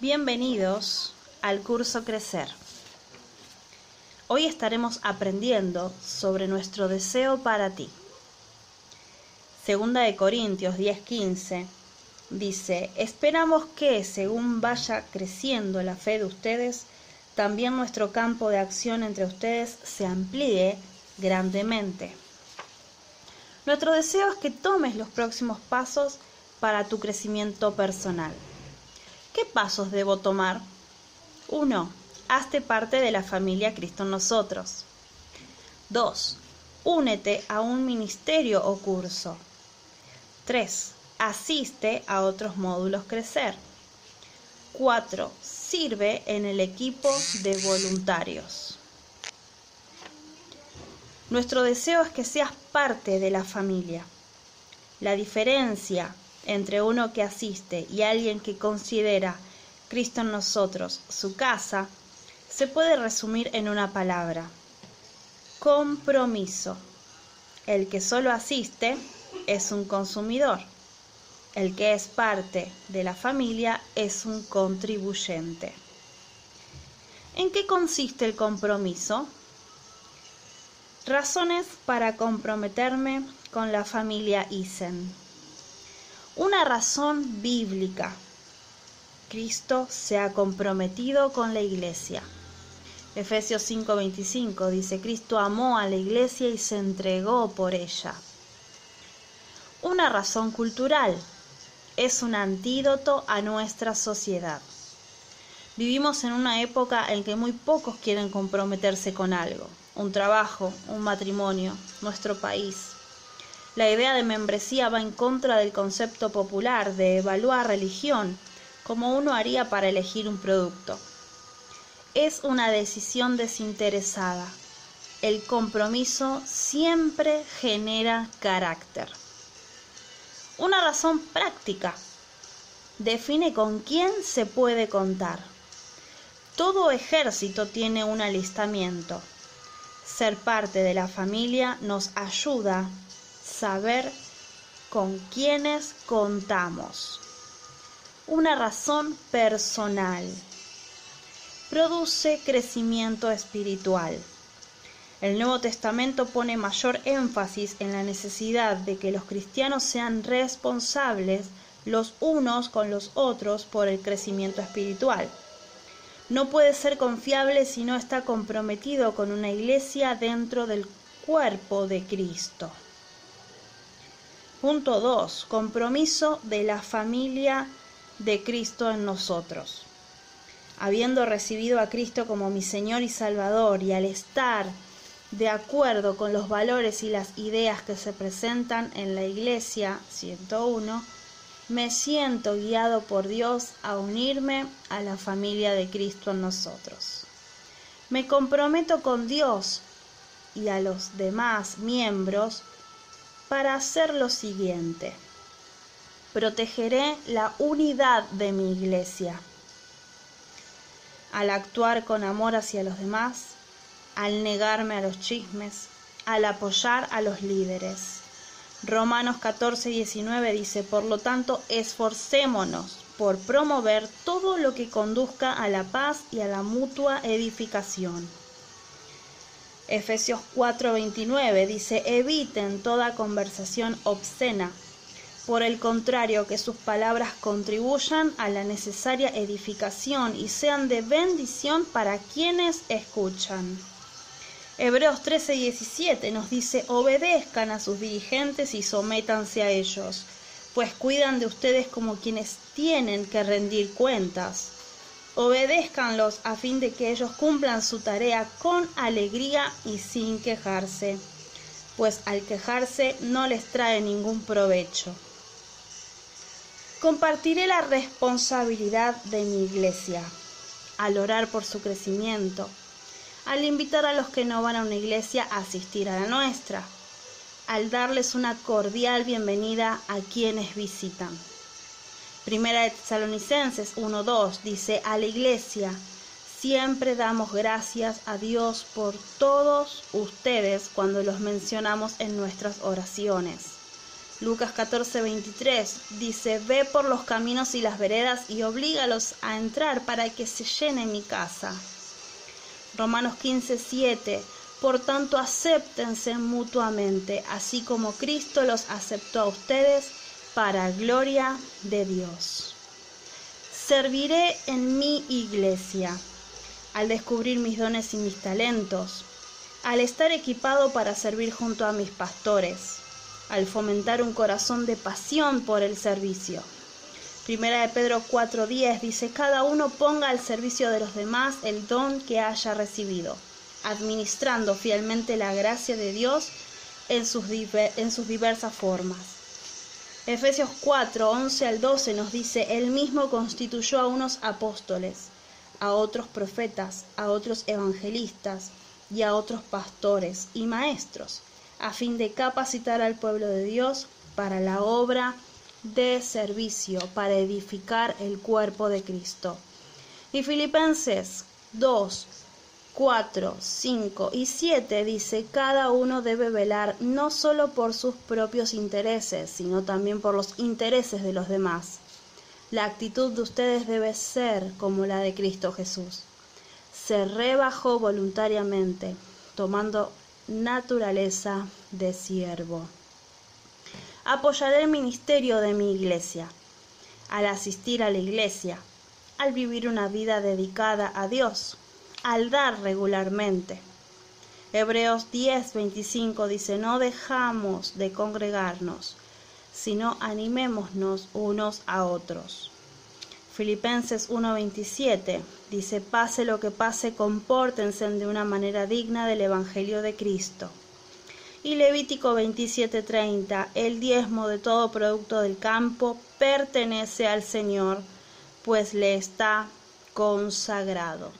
Bienvenidos al curso Crecer. Hoy estaremos aprendiendo sobre nuestro deseo para ti. Segunda de Corintios 10:15 dice, esperamos que, según vaya creciendo la fe de ustedes, también nuestro campo de acción entre ustedes se amplíe grandemente. Nuestro deseo es que tomes los próximos pasos para tu crecimiento personal. ¿Qué pasos debo tomar? 1. Hazte parte de la familia Cristo en nosotros. 2. Únete a un ministerio o curso. 3. Asiste a otros módulos crecer. 4. Sirve en el equipo de voluntarios. Nuestro deseo es que seas parte de la familia. La diferencia entre uno que asiste y alguien que considera Cristo en nosotros su casa se puede resumir en una palabra. Compromiso. El que solo asiste es un consumidor. El que es parte de la familia es un contribuyente. ¿En qué consiste el compromiso? Razones para comprometerme con la familia Isen. Una razón bíblica. Cristo se ha comprometido con la iglesia. Efesios 5:25 dice, Cristo amó a la iglesia y se entregó por ella. Una razón cultural. Es un antídoto a nuestra sociedad. Vivimos en una época en que muy pocos quieren comprometerse con algo un trabajo, un matrimonio, nuestro país. La idea de membresía va en contra del concepto popular de evaluar religión como uno haría para elegir un producto. Es una decisión desinteresada. El compromiso siempre genera carácter. Una razón práctica. Define con quién se puede contar. Todo ejército tiene un alistamiento ser parte de la familia nos ayuda saber con quiénes contamos. Una razón personal. Produce crecimiento espiritual. El Nuevo Testamento pone mayor énfasis en la necesidad de que los cristianos sean responsables los unos con los otros por el crecimiento espiritual no puede ser confiable si no está comprometido con una iglesia dentro del cuerpo de Cristo. Punto 2. Compromiso de la familia de Cristo en nosotros. Habiendo recibido a Cristo como mi Señor y Salvador y al estar de acuerdo con los valores y las ideas que se presentan en la Iglesia 101, me siento guiado por Dios a unirme a la familia de Cristo en nosotros. Me comprometo con Dios y a los demás miembros para hacer lo siguiente. Protegeré la unidad de mi iglesia. Al actuar con amor hacia los demás, al negarme a los chismes, al apoyar a los líderes Romanos 14, 19 dice, por lo tanto, esforcémonos por promover todo lo que conduzca a la paz y a la mutua edificación. Efesios 4:29 dice, eviten toda conversación obscena, por el contrario, que sus palabras contribuyan a la necesaria edificación y sean de bendición para quienes escuchan. Hebreos 13 17 nos dice, obedezcan a sus dirigentes y sométanse a ellos, pues cuidan de ustedes como quienes tienen que rendir cuentas. Obedézcanlos a fin de que ellos cumplan su tarea con alegría y sin quejarse, pues al quejarse no les trae ningún provecho. Compartiré la responsabilidad de mi iglesia al orar por su crecimiento, al invitar a los que no van a una iglesia a asistir a la nuestra, al darles una cordial bienvenida a quienes visitan. Primera de Tesalonicenses 1.2 dice, a la iglesia siempre damos gracias a Dios por todos ustedes cuando los mencionamos en nuestras oraciones. Lucas 14, 23 dice, ve por los caminos y las veredas y oblígalos a entrar para que se llene mi casa. Romanos 15, 7, por tanto acéptense mutuamente, así como Cristo los aceptó a ustedes para gloria de Dios. Serviré en mi iglesia al descubrir mis dones y mis talentos, al estar equipado para servir junto a mis pastores al fomentar un corazón de pasión por el servicio. Primera de Pedro 4:10 dice, cada uno ponga al servicio de los demás el don que haya recibido, administrando fielmente la gracia de Dios en sus, en sus diversas formas. Efesios 4, 11 al 12 nos dice, Él mismo constituyó a unos apóstoles, a otros profetas, a otros evangelistas y a otros pastores y maestros a fin de capacitar al pueblo de Dios para la obra de servicio, para edificar el cuerpo de Cristo. Y Filipenses 2, 4, 5 y 7 dice, cada uno debe velar no solo por sus propios intereses, sino también por los intereses de los demás. La actitud de ustedes debe ser como la de Cristo Jesús. Se rebajó voluntariamente, tomando naturaleza de siervo. Apoyaré el ministerio de mi iglesia. Al asistir a la iglesia, al vivir una vida dedicada a Dios, al dar regularmente. Hebreos 10:25 dice, no dejamos de congregarnos, sino animémonos unos a otros. Filipenses 1:27 dice, pase lo que pase, compórtense de una manera digna del Evangelio de Cristo. Y Levítico 27:30, el diezmo de todo producto del campo pertenece al Señor, pues le está consagrado.